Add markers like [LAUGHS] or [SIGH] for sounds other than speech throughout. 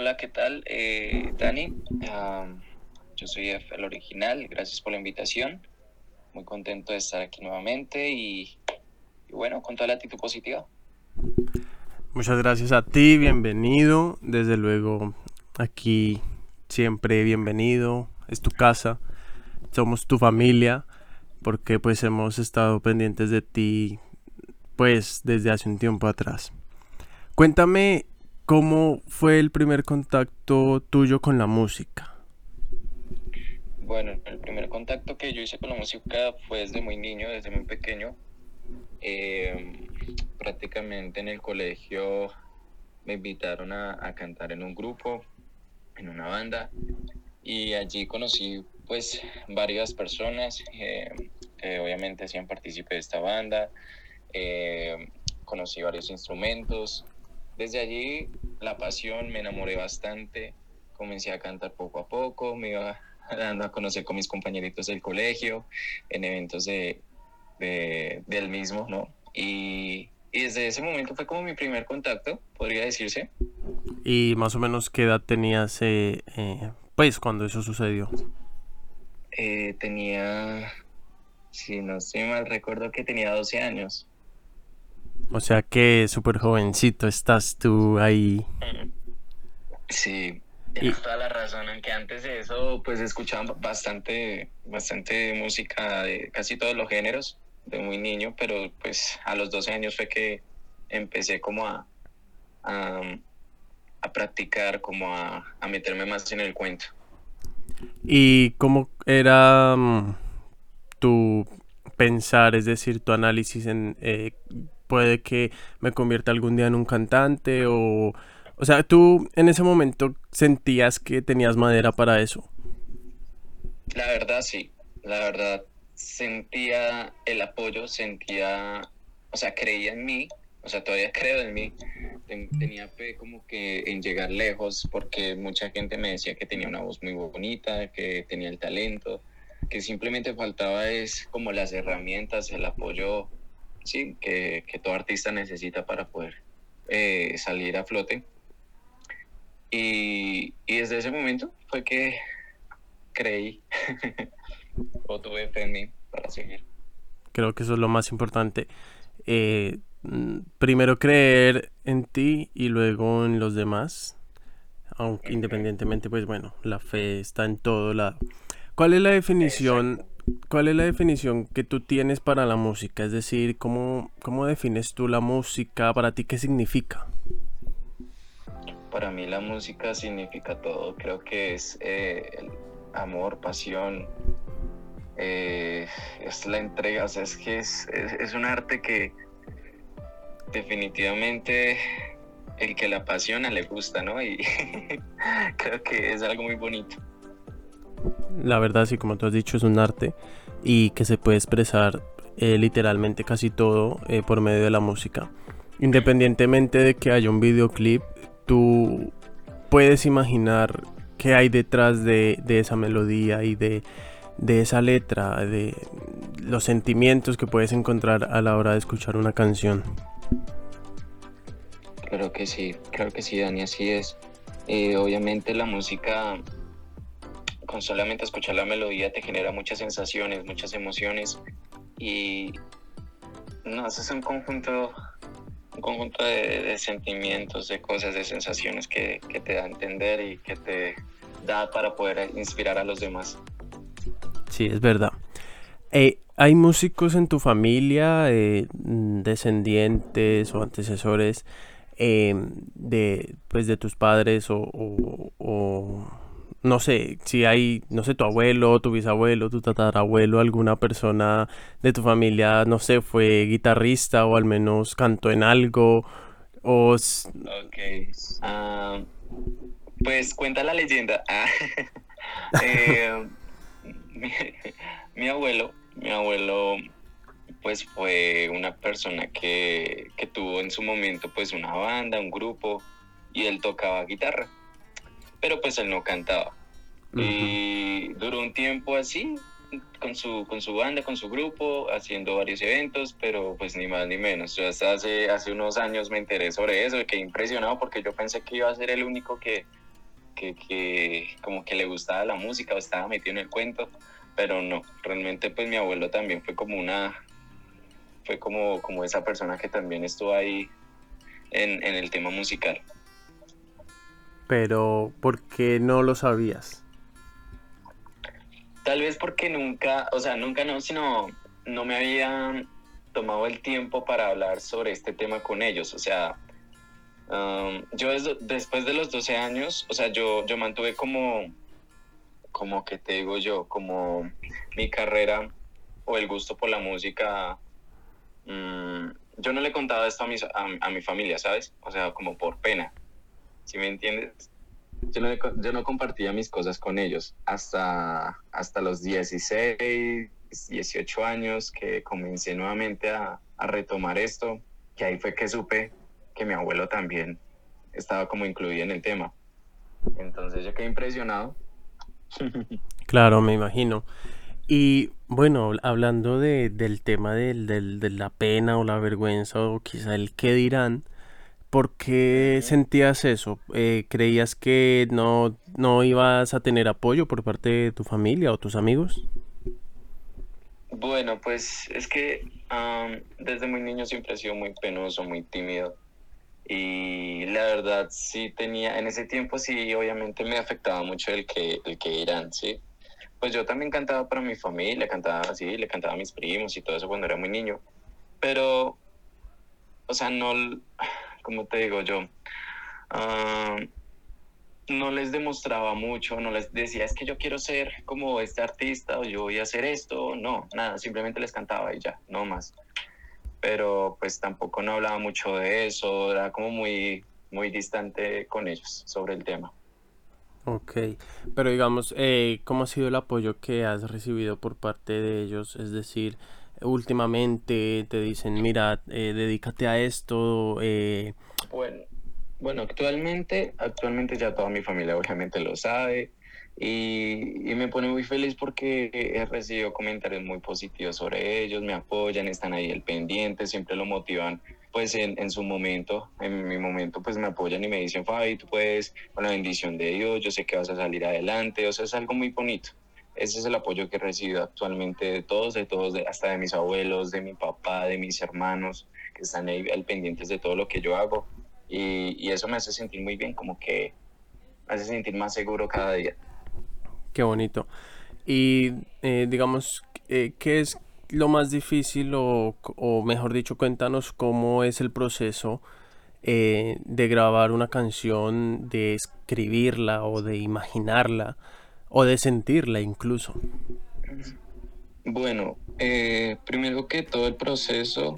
Hola, ¿qué tal, eh, Dani? yo soy el original, gracias por la invitación. Muy contento de estar aquí nuevamente y, y bueno, con toda la actitud positiva. Muchas gracias a ti, bienvenido. Desde luego, aquí siempre bienvenido, es tu casa, somos tu familia, porque pues hemos estado pendientes de ti pues desde hace un tiempo atrás. Cuéntame cómo fue el primer contacto tuyo con la música. Bueno, el primer contacto que yo hice con la música fue desde muy niño, desde muy pequeño. Eh, prácticamente en el colegio me invitaron a, cantar en un grupo, en una banda, y allí conocí pues varias personas eh, que obviamente hacían partícipe de esta banda. Eh, conocí varios instrumentos. Desde allí la pasión, me enamoré bastante, comencé a cantar poco a poco, me iba [LAUGHS] dando a conocer con mis compañeritos del colegio, en eventos de, del mismo, ¿no? Y, y, desde ese momento fue como mi primer contacto, podría decirse. ¿Y más o menos qué edad tenías, eh, eh, pues, cuando eso sucedió? Eh, tenía, si no estoy mal, recuerdo que tenía 12 años. O sea que súper jovencito estás tú ahí. Sí, tienes toda la razón, aunque antes de eso pues escuchaba bastante, bastante música de casi todos los géneros, de muy niño, pero pues a los 12 años fue que empecé como a, a, practicar, como a, a, meterme más en el cuento. ¿Y cómo era mm, tu pensar, es decir, tu análisis en eh, puede que me convierta algún día en un cantante o... O sea, tú en ese momento sentías que tenías madera para eso. La verdad sí, la verdad sentía el apoyo, sentía, o sea, creía en mí, o sea, todavía [LAUGHS] creo en mí. Tenía fe como que en llegar lejos porque mucha gente me decía que tenía una voz muy bonita, que tenía el talento, que simplemente faltaba es como las herramientas, el apoyo sí, que, todo artista necesita para poder eh, salir a flote. Y, desde ese momento fue que creí [LAUGHS] o tuve fe en mí para seguir. Creo que eso es lo más importante. Eh, primero creer en ti y luego en los demás. Aunque independientemente, pues bueno, la fe está en todo lado. ¿Cuál es la definición ¿Cuál es la definición que tú tienes para la música? Es decir, ¿cómo, cómo defines tú la música? ¿Para ti qué significa? Para mí la música significa todo. Creo que es eh, amor, pasión, eh, es la entrega. O sea, es que es, es, un arte que definitivamente el que la apasiona le gusta, ¿no? Y [LAUGHS] creo que es algo muy bonito. La verdad, sí, como tú has dicho, es un arte y que se puede expresar eh, literalmente casi todo eh, por medio de la música. Independientemente de que haya un videoclip, tú puedes imaginar qué hay detrás de, esa melodía y de, esa letra, de los sentimientos que puedes encontrar a la hora de escuchar una canción. Claro que sí, claro que sí, Dani, así es. Eh, obviamente la música con solamente escuchar la melodía te genera muchas sensaciones, muchas emociones y no, es un conjunto, un conjunto de, sentimientos, de cosas, de sensaciones que, te da a entender y que te da para poder inspirar a los demás. Sí, es verdad. Eh, ¿Hay músicos en tu familia, eh, descendientes o antecesores eh, de, pues, de tus padres o no sé, si hay, no sé, tu abuelo, tu bisabuelo, tu tatarabuelo, alguna persona de tu familia, no sé, fue guitarrista o al menos cantó en algo, o... Ok, ah, pues cuenta la leyenda. [LAUGHS] Ah, eh, [LAUGHS] mi, abuelo, mi abuelo, pues fue una persona que, que tuvo en su momento pues una banda, un grupo, y él tocaba guitarra pero pues él no cantaba. Y duró un tiempo así, con su, con su banda, con su grupo, haciendo varios eventos, pero pues ni más ni menos. Yo hasta hace, hace unos años me enteré sobre eso, quedé impresionado porque yo pensé que iba a ser el único que, que, que como que le gustaba la música o estaba metido en el cuento, pero no, realmente pues mi abuelo también fue como una, fue como, como esa persona que también estuvo ahí en, en el tema musical. Pero, ¿por qué no lo sabías? Tal vez porque nunca, o sea, nunca no, sino no me había tomado el tiempo para hablar sobre este tema con ellos. O sea, um, yo después de los 12 años, o sea, yo, yo mantuve como, como que te digo yo, como mi carrera o el gusto por la música. Mm, yo no le contaba esto a, mis, a, a, mi familia, ¿sabes? O sea, como por pena. ¿Sí me entiendes? Yo no, yo no compartía mis cosas con ellos hasta, hasta los 16, 18 años que comencé nuevamente a, a retomar esto, que ahí fue que supe que mi abuelo también estaba como incluido en el tema. Entonces yo quedé impresionado. [LAUGHS] Claro, me imagino. Y bueno, hablando de, del tema del, del, de la pena o la vergüenza o quizá el qué dirán, ¿por qué sentías eso? Eh, ¿Creías que no, no ibas a tener apoyo por parte de tu familia o tus amigos? Bueno, pues es que um, desde muy niño siempre he sido muy penoso, muy tímido. Y la verdad sí tenía, en ese tiempo sí obviamente me afectaba mucho el que, el que irán, ¿sí? Pues yo también cantaba para mi familia, cantaba así, le cantaba a mis primos y todo eso cuando era muy niño. Pero, o sea, no, como te digo yo, uh, no les demostraba mucho, no les decía es que yo quiero ser como este artista o yo voy a hacer esto, no, nada, simplemente les cantaba y ya, no más. Pero pues tampoco no hablaba mucho de eso, era como muy, muy distante con ellos sobre el tema. Ok, pero digamos, eh, ¿cómo ha sido el apoyo que has recibido por parte de ellos? Es decir, últimamente te dicen, mira, eh, dedícate a esto. Eh... Bueno, bueno, actualmente, actualmente ya toda mi familia obviamente lo sabe y, y, me pone muy feliz porque he recibido comentarios muy positivos sobre ellos, me apoyan, están ahí el pendiente, siempre lo motivan pues en, en, su momento, en mi momento pues me apoyan y me dicen, Fabi, tú puedes, con la bendición de Dios, yo sé que vas a salir adelante, o sea, es algo muy bonito. Ese es el apoyo que he actualmente de todos, de todos, hasta de mis abuelos, de mi papá, de mis hermanos, que están ahí al pendientes de todo lo que yo hago. Y, y eso me hace sentir muy bien, como que me hace sentir más seguro cada día. Qué bonito. Y eh, digamos, eh, ¿qué es lo más difícil o, o, mejor dicho, cuéntanos cómo es el proceso eh, de grabar una canción, de escribirla o de imaginarla o de sentirla incluso? Bueno, eh, primero que todo el proceso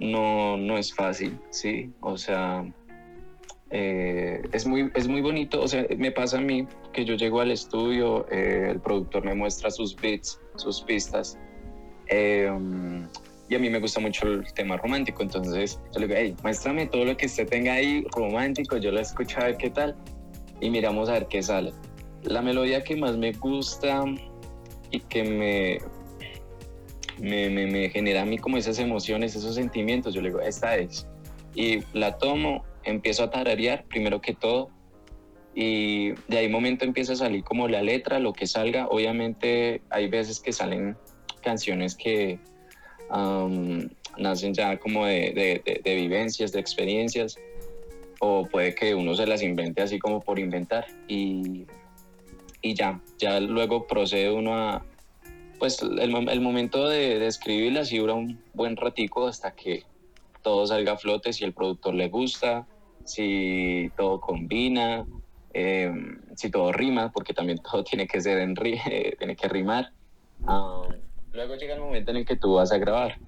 no, no es fácil, ¿sí? O sea, eh, es, muy, es muy bonito, o sea, me pasa a mí que yo llego al estudio, eh, el productor me muestra sus beats, sus pistas, eh, y a mí me gusta mucho el tema romántico, entonces yo le digo, hey, muéstrame todo lo que usted tenga ahí romántico, yo lo escucho a ver qué tal, y miramos a ver qué sale la melodía que más me gusta y que me, me, me, genera a mí como esas emociones, esos sentimientos, yo le digo, esta es. Y la tomo, empiezo a tararear primero que todo y de ahí momento empieza a salir como la letra, lo que salga. Obviamente hay veces que salen canciones que nacen ya como de, de, de, de vivencias, de experiencias, o puede que uno se las invente así como por inventar. Y y ya, ya luego procede uno a, pues el, el momento de, de escribirla sí dura un buen ratico hasta que todo salga a flote, si el productor le gusta, si todo combina, eh, si todo rima, porque también [LAUGHS] todo tiene que ser en [LAUGHS] tiene que rimar. Um, luego llega el momento en el que tú vas a grabar.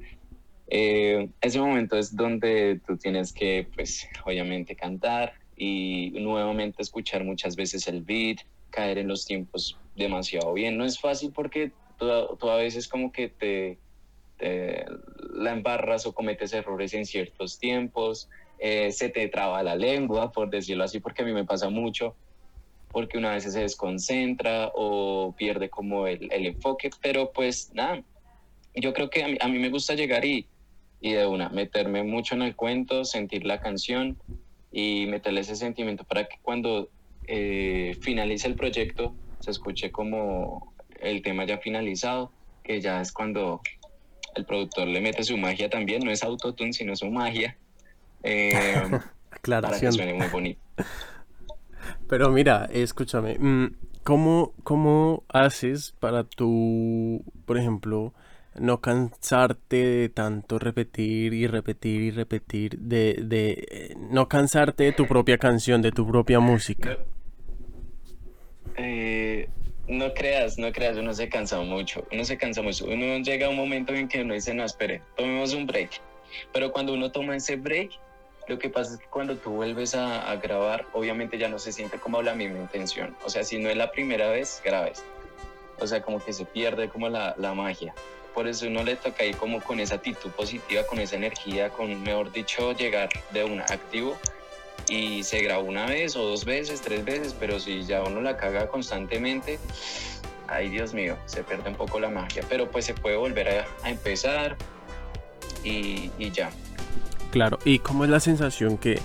Eh, ese momento es donde tú tienes que, pues, obviamente cantar y nuevamente escuchar muchas veces el beat, caer en los tiempos demasiado bien. No es fácil porque tú, tú a veces como que te, te, la embarras o cometes errores en ciertos tiempos, eh, se te traba la lengua, por decirlo así, porque a mí me pasa mucho, porque una vez se desconcentra o pierde como el, el enfoque, pero pues nada, yo creo que a mí, a mí me gusta llegar y, y de una, meterme mucho en el cuento, sentir la canción y meterle ese sentimiento para que cuando eh, finalice el proyecto, se escuche como el tema ya finalizado, que ya es cuando el productor le mete su magia también, no es autotune, sino su magia, [LAUGHS] eh, para que suene muy bonito. Pero mira, escúchame, mm, ¿cómo, ¿cómo haces para tú, por ejemplo, no cansarte de tanto repetir y repetir y repetir, de, de eh, no cansarte de tu propia canción, de tu propia música? Eh, no creas, no creas, uno se cansa mucho, uno se cansa mucho, uno llega a un momento en que uno dice, no, espere, tomemos un break, pero cuando uno toma ese break, lo que pasa es que cuando tú vuelves a, grabar, obviamente ya no se siente como la misma intención, o sea, si no es la primera vez, grabes, o sea, como que se pierde como la, la magia, por eso uno le toca ir como con esa actitud positiva, con esa energía, con, mejor dicho, llegar de un activo y se graba una vez o dos veces, tres veces, pero si ya uno la caga constantemente, ay Dios mío, se pierde un poco la magia, pero pues se puede volver a, empezar y, y, ya. Claro, ¿y cómo es la sensación que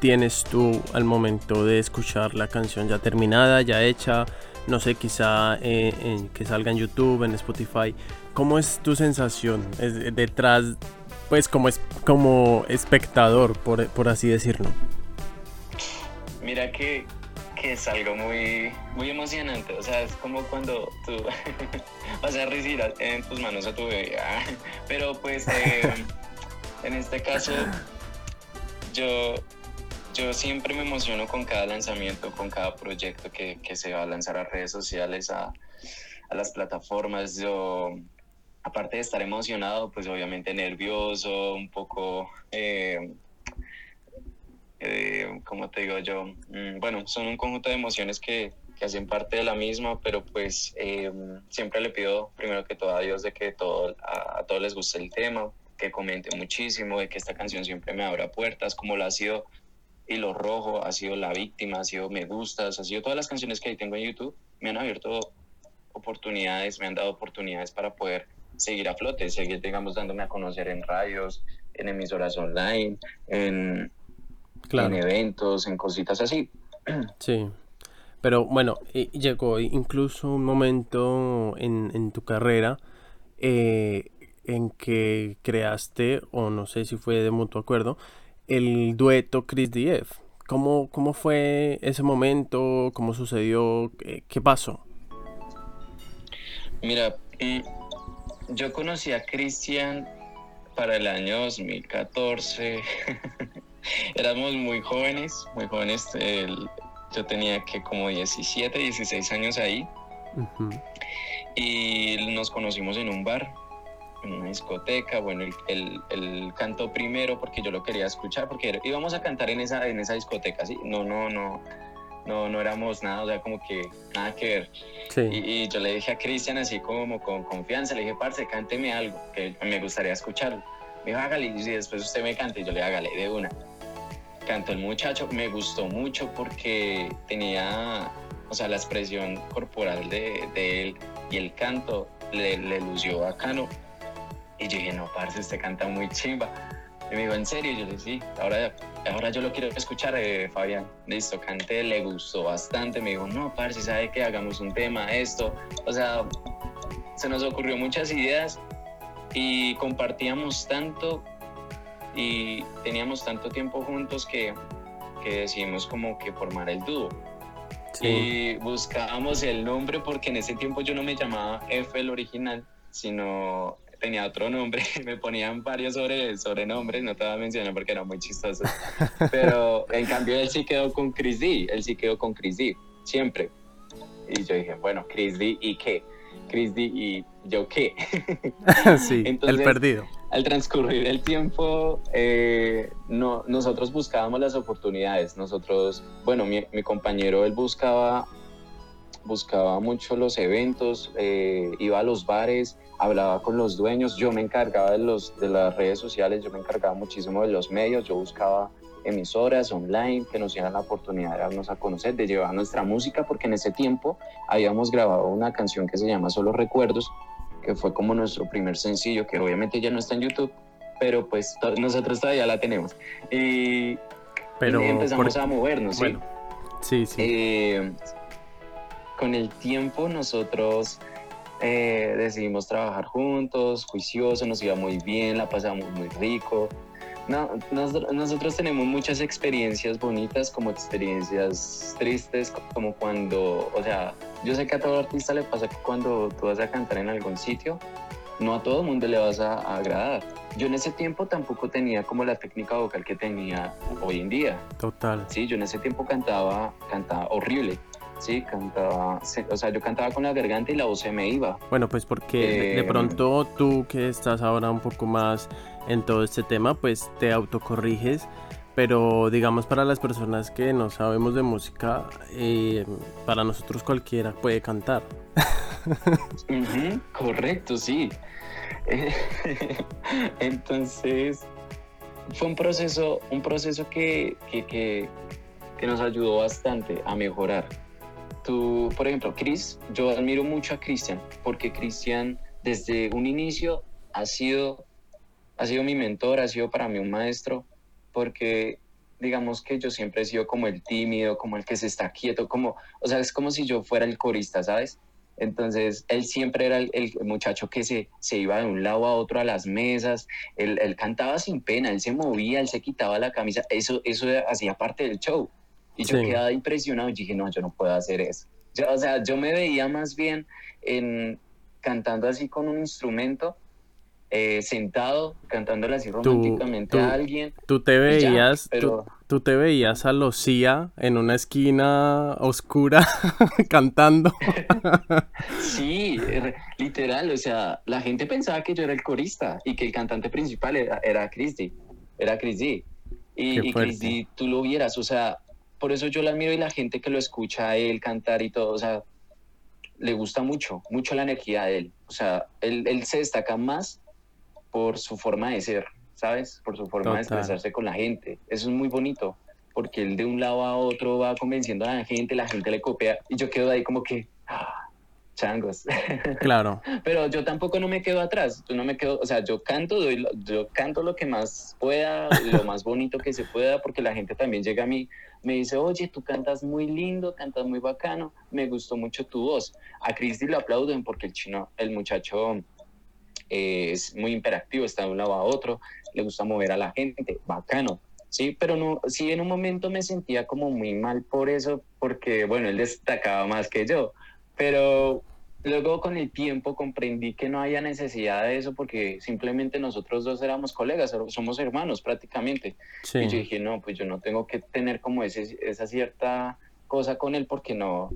tienes tú al momento de escuchar la canción ya terminada, ya hecha? No sé, quizá eh, que salga en YouTube, en Spotify. ¿Cómo es tu sensación es detrás, pues como, es, como espectador, por, por así decirlo? Mira que, que, es algo muy, muy emocionante. O sea, es como cuando tú [LAUGHS] vas a recibir en tus manos a tu bebé. [LAUGHS] Pero pues eh, en este caso, yo, yo siempre me emociono con cada lanzamiento, con cada proyecto que, que se va a lanzar a redes sociales, a, a las plataformas. Yo aparte de estar emocionado, pues obviamente nervioso, un poco eh, eh, como te digo yo, mm, bueno, son un conjunto de emociones que, que hacen parte de la misma, pero pues eh, siempre le pido primero que todo a Dios de que todo, a, todos les guste el tema, que comente muchísimo, de que esta canción siempre me abra puertas, como lo ha sido Hilo Rojo, ha sido La Víctima, ha sido Me Gustas, ha sido todas las canciones que ahí tengo en YouTube, me han abierto oportunidades, me han dado oportunidades para poder seguir a flote, seguir, digamos, dándome a conocer en radios, en emisoras online, en, en eventos, en cositas así. [CLEARS THROAT] Sí. Pero bueno, llegó incluso un momento en, tu carrera eh, en que creaste, o no sé si fue de mutuo acuerdo, el dueto Chris DF. ¿Cómo, ¿Cómo fue ese momento? ¿Cómo sucedió? ¿Qué, pasó? Mira, mm, yo conocí a Cristian para el año 2014. [LAUGHS] éramos muy jóvenes, muy jóvenes. yo tenía que como 17, 16 años ahí. Y nos conocimos en un bar, en una discoteca. Bueno, él, cantó primero porque yo lo quería escuchar, porque íbamos a cantar en esa, en esa discoteca, ¿sí? No, no, no. No, no éramos nada, o sea, como que nada que ver. Y, yo le dije a Cristian así como con confianza, le dije, parce, cánteme algo, que me gustaría escucharlo. Me dijo, hágale, y después usted me cante, y yo le hágale de una cantó el muchacho, me gustó mucho porque tenía, o sea, la expresión corporal de, él y el canto le, le, lució bacano. Y yo dije, no, parce, usted canta muy chimba. Y me dijo, ¿en serio? Y yo le dije, sí, ahora, ahora yo lo quiero escuchar, eh, Fabián. Listo, canté, le gustó bastante. Me dijo, no, parce, ¿sabe que hagamos un tema, esto? O sea, se nos ocurrió muchas ideas y compartíamos tanto y teníamos tanto tiempo juntos que, que decidimos como que formar el dúo. Y buscábamos el nombre porque en ese tiempo yo no me llamaba F el original, sino tenía otro nombre. [LAUGHS] me ponían varios sobre, sobrenombres, no te voy a mencionar porque era muy chistoso. [LAUGHS] Pero en cambio él sí quedó con Chris D, él sí quedó con Chris D, siempre. Y yo dije, bueno, Chris D y qué. Chris D y yo qué. [LAUGHS] sí, el perdido al transcurrir el tiempo, eh, no, nosotros buscábamos las oportunidades. Nosotros, bueno, mi, compañero, él buscaba, buscaba mucho los eventos, eh, iba a los bares, hablaba con los dueños. Yo me encargaba de, los, de las redes sociales, yo me encargaba muchísimo de los medios. Yo buscaba emisoras online que nos dieran la oportunidad de darnos a conocer, de llevar nuestra música, porque en ese tiempo habíamos grabado una canción que se llama Solo Recuerdos, que fue como nuestro primer sencillo, que obviamente ya no está en YouTube, pero pues nosotros todavía la tenemos. Y, pero, empezamos a movernos, bueno, Sí, sí. Eh, con el tiempo nosotros eh, decidimos trabajar juntos, juicioso, nos iba muy bien, la pasamos muy rico. No, nosotros tenemos muchas experiencias bonitas como experiencias tristes, como cuando, o sea, yo sé que a todo artista le pasa que cuando tú vas a cantar en algún sitio, no a todo el mundo le vas a, agradar. Yo en ese tiempo tampoco tenía como la técnica vocal que tenía hoy en día. Total. Sí, yo en ese tiempo cantaba, cantaba horrible. Sí, cantaba, o sea, yo cantaba con la garganta y la voz se me iba. Bueno, pues porque de, Eh, pronto tú que estás ahora un poco más en todo este tema, pues te autocorriges, pero digamos para las personas que no sabemos de música, eh, para nosotros cualquiera puede cantar. [LAUGHS] Ujú, correcto, sí. [LAUGHS] Entonces, fue un proceso, un proceso que, que, que, que nos ayudó bastante a mejorar. Tú, por ejemplo, Chris, yo admiro mucho a Cristian, porque Cristian desde un inicio ha sido, ha sido mi mentor, ha sido para mí un maestro, porque digamos que yo siempre he sido como el tímido, como el que se está quieto, como, o sea, es como si yo fuera el corista, ¿sabes? Entonces, él siempre era el, el muchacho que se, se, iba de un lado a otro a las mesas, él, él, cantaba sin pena, él se movía, él se quitaba la camisa, eso, eso hacía parte del show. Y yo sí. quedaba impresionado y dije, no, yo no puedo hacer eso. Yo, o sea, yo me veía más bien en, cantando así con un instrumento, eh, sentado, cantándole así románticamente tú, tú, a alguien. Tú te veías, ya, pero... tú, tú, te veías a Lucía en una esquina oscura [LAUGHS] cantando. sí, literal, o sea, la gente pensaba que yo era el corista y que el cantante principal era, era Chris D, era Chris D. Y, y Chris D, tú lo vieras, o sea, por eso yo la admiro y la gente que lo escucha a él cantar y todo, o sea, le gusta mucho, mucho la energía de él. O sea, él, él se destaca más por su forma de ser, ¿sabes? Por su forma Total. de expresarse con la gente. Eso es muy bonito, porque él de un lado a otro va convenciendo a la gente, la gente le copia y yo quedo ahí como que, ah, changos. [LAUGHS] Claro. Pero yo tampoco no me quedo atrás, yo no me quedo, o sea, yo canto, doy, yo canto lo que más pueda, lo más bonito que se pueda, porque la gente también llega a mí, me dice, oye, tú cantas muy lindo, cantas muy bacano, me gustó mucho tu voz. A Cristi lo aplauden porque el chino, el muchacho eh, es muy imperactivo, está de un lado a otro, le gusta mover a la gente, bacano. Sí, pero no, sí en un momento me sentía como muy mal por eso, porque bueno, él destacaba más que yo, pero luego con el tiempo comprendí que no había necesidad de eso porque simplemente nosotros dos éramos colegas, somos hermanos prácticamente. Sí. Y yo dije, no, pues yo no tengo que tener como ese, esa cierta cosa con él porque no,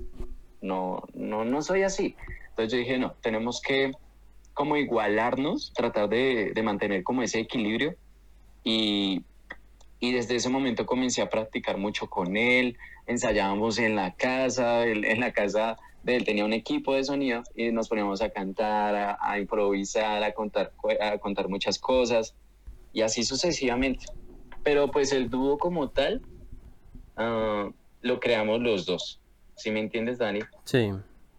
no, no, no soy así. Entonces yo dije, no, tenemos que como igualarnos, tratar de, de mantener como ese equilibrio y, y desde ese momento comencé a practicar mucho con él, ensayábamos en la casa, él, en la casa de él tenía un equipo de sonido y nos poníamos a cantar, a, a improvisar, a contar, a contar muchas cosas y así sucesivamente. Pero pues el dúo como tal uh, lo creamos los dos. ¿Sí me entiendes, Dani? Sí,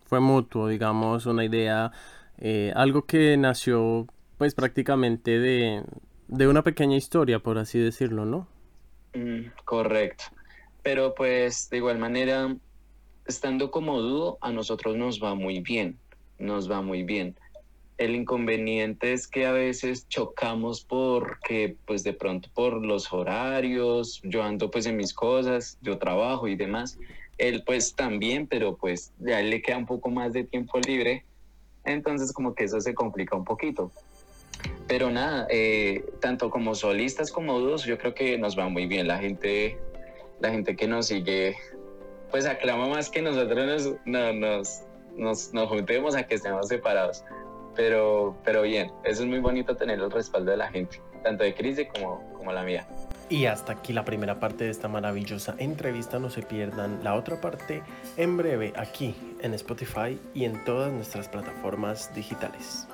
fue mutuo, digamos, una idea, eh, algo que nació pues prácticamente de, de una pequeña historia, por así decirlo, ¿no? Mm, correcto. Pero pues de igual manera, estando como dúo, a nosotros nos va muy bien, nos va muy bien. El inconveniente es que a veces chocamos porque pues de pronto por los horarios, yo ando pues en mis cosas, yo trabajo y demás. Él pues también, pero pues ya le queda un poco más de tiempo libre, entonces como que eso se complica un poquito. Pero nada, eh, tanto como solistas como dúos, yo creo que nos va muy bien. La gente, la gente que nos sigue, pues aclama más que nosotros nos, no, nos, nos, nos juntemos a que estemos separados. Pero, pero bien, eso es muy bonito tener el respaldo de la gente, tanto de Cris como, como la mía. Y hasta aquí la primera parte de esta maravillosa entrevista. No se pierdan la otra parte en breve aquí en Spotify y en todas nuestras plataformas digitales.